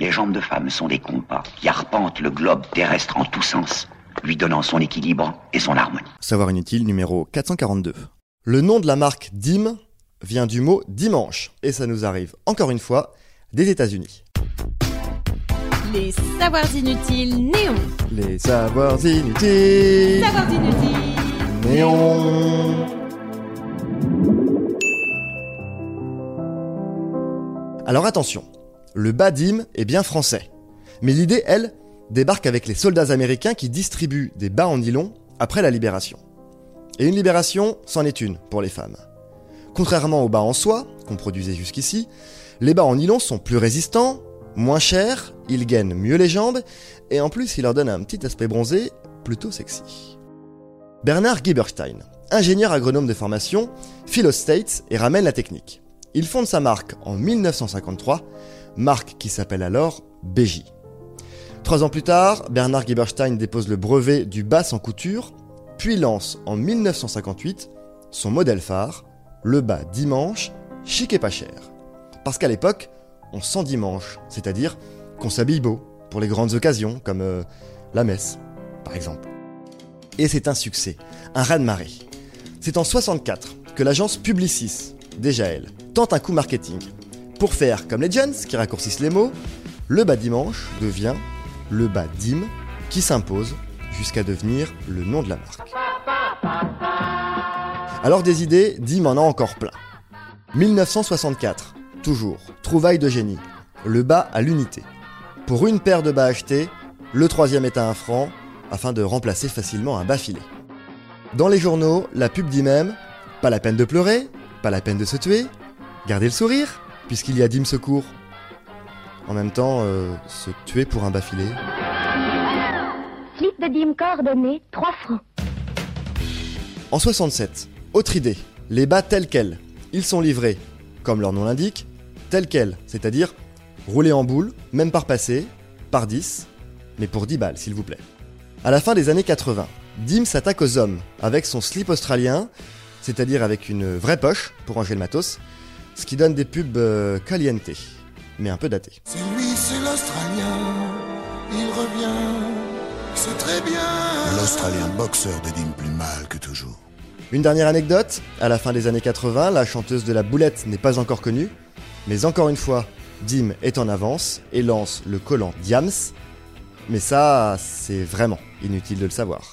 Les jambes de femme sont des compas qui arpentent le globe terrestre en tous sens, lui donnant son équilibre et son harmonie. Savoir inutile numéro 442. Le nom de la marque DIM vient du mot dimanche, et ça nous arrive encore une fois des États-Unis. Les savoirs inutiles néons. Les savoirs inutiles. Savoirs inutiles. Néon. Alors attention, le Badim est bien français. Mais l'idée, elle, débarque avec les soldats américains qui distribuent des bas en nylon après la libération. Et une libération, c'en est une pour les femmes. Contrairement aux bas en soie, qu'on produisait jusqu'ici, les bas en nylon sont plus résistants, moins chers, ils gainent mieux les jambes, et en plus ils leur donnent un petit aspect bronzé plutôt sexy. Bernard Gieberstein, ingénieur agronome de formation, file aux States et ramène la technique. Il fonde sa marque en 1953, marque qui s'appelle alors BJ. Trois ans plus tard, Bernard Gieberstein dépose le brevet du bas sans couture, puis lance en 1958 son modèle phare, le bas dimanche, chic et pas cher. Parce qu'à l'époque, on sent dimanche, c'est-à-dire qu'on s'habille beau pour les grandes occasions comme euh, la messe, par exemple. Et c'est un succès, un raz-de-marée. C'est en 64 que l'agence Publicis, déjà elle, tente un coup marketing. Pour faire comme les Jones, qui raccourcissent les mots, le bas dimanche devient le bas dim, qui s'impose jusqu'à devenir le nom de la marque. Alors des idées, Dim en a encore plein. 1964, toujours, trouvaille de génie, le bas à l'unité. Pour une paire de bas achetés, le troisième est à un franc, afin de remplacer facilement un bas filet. Dans les journaux, la pub dit même Pas la peine de pleurer, pas la peine de se tuer, gardez le sourire, puisqu'il y a Dim Secours. En même temps, euh, se tuer pour un bas filet. Slip de dîme coordonné, 3 francs. En 67, autre idée, les bas tels quels. Ils sont livrés, comme leur nom l'indique, tels quels, c'est-à-dire roulés en boule, même par passé, par 10, mais pour 10 balles s'il vous plaît. À la fin des années 80, Dim s'attaque aux hommes avec son slip australien, c'est-à-dire avec une vraie poche pour ranger le matos, ce qui donne des pubs euh, caliente, mais un peu datés. C'est lui, c'est l'Australien. Il revient. C'est très bien. L'Australien boxeur dédime plus mal que toujours. Une dernière anecdote, à la fin des années 80, la chanteuse de la boulette n'est pas encore connue, mais encore une fois, Dim est en avance et lance le collant Diams, mais ça, c'est vraiment inutile de le savoir.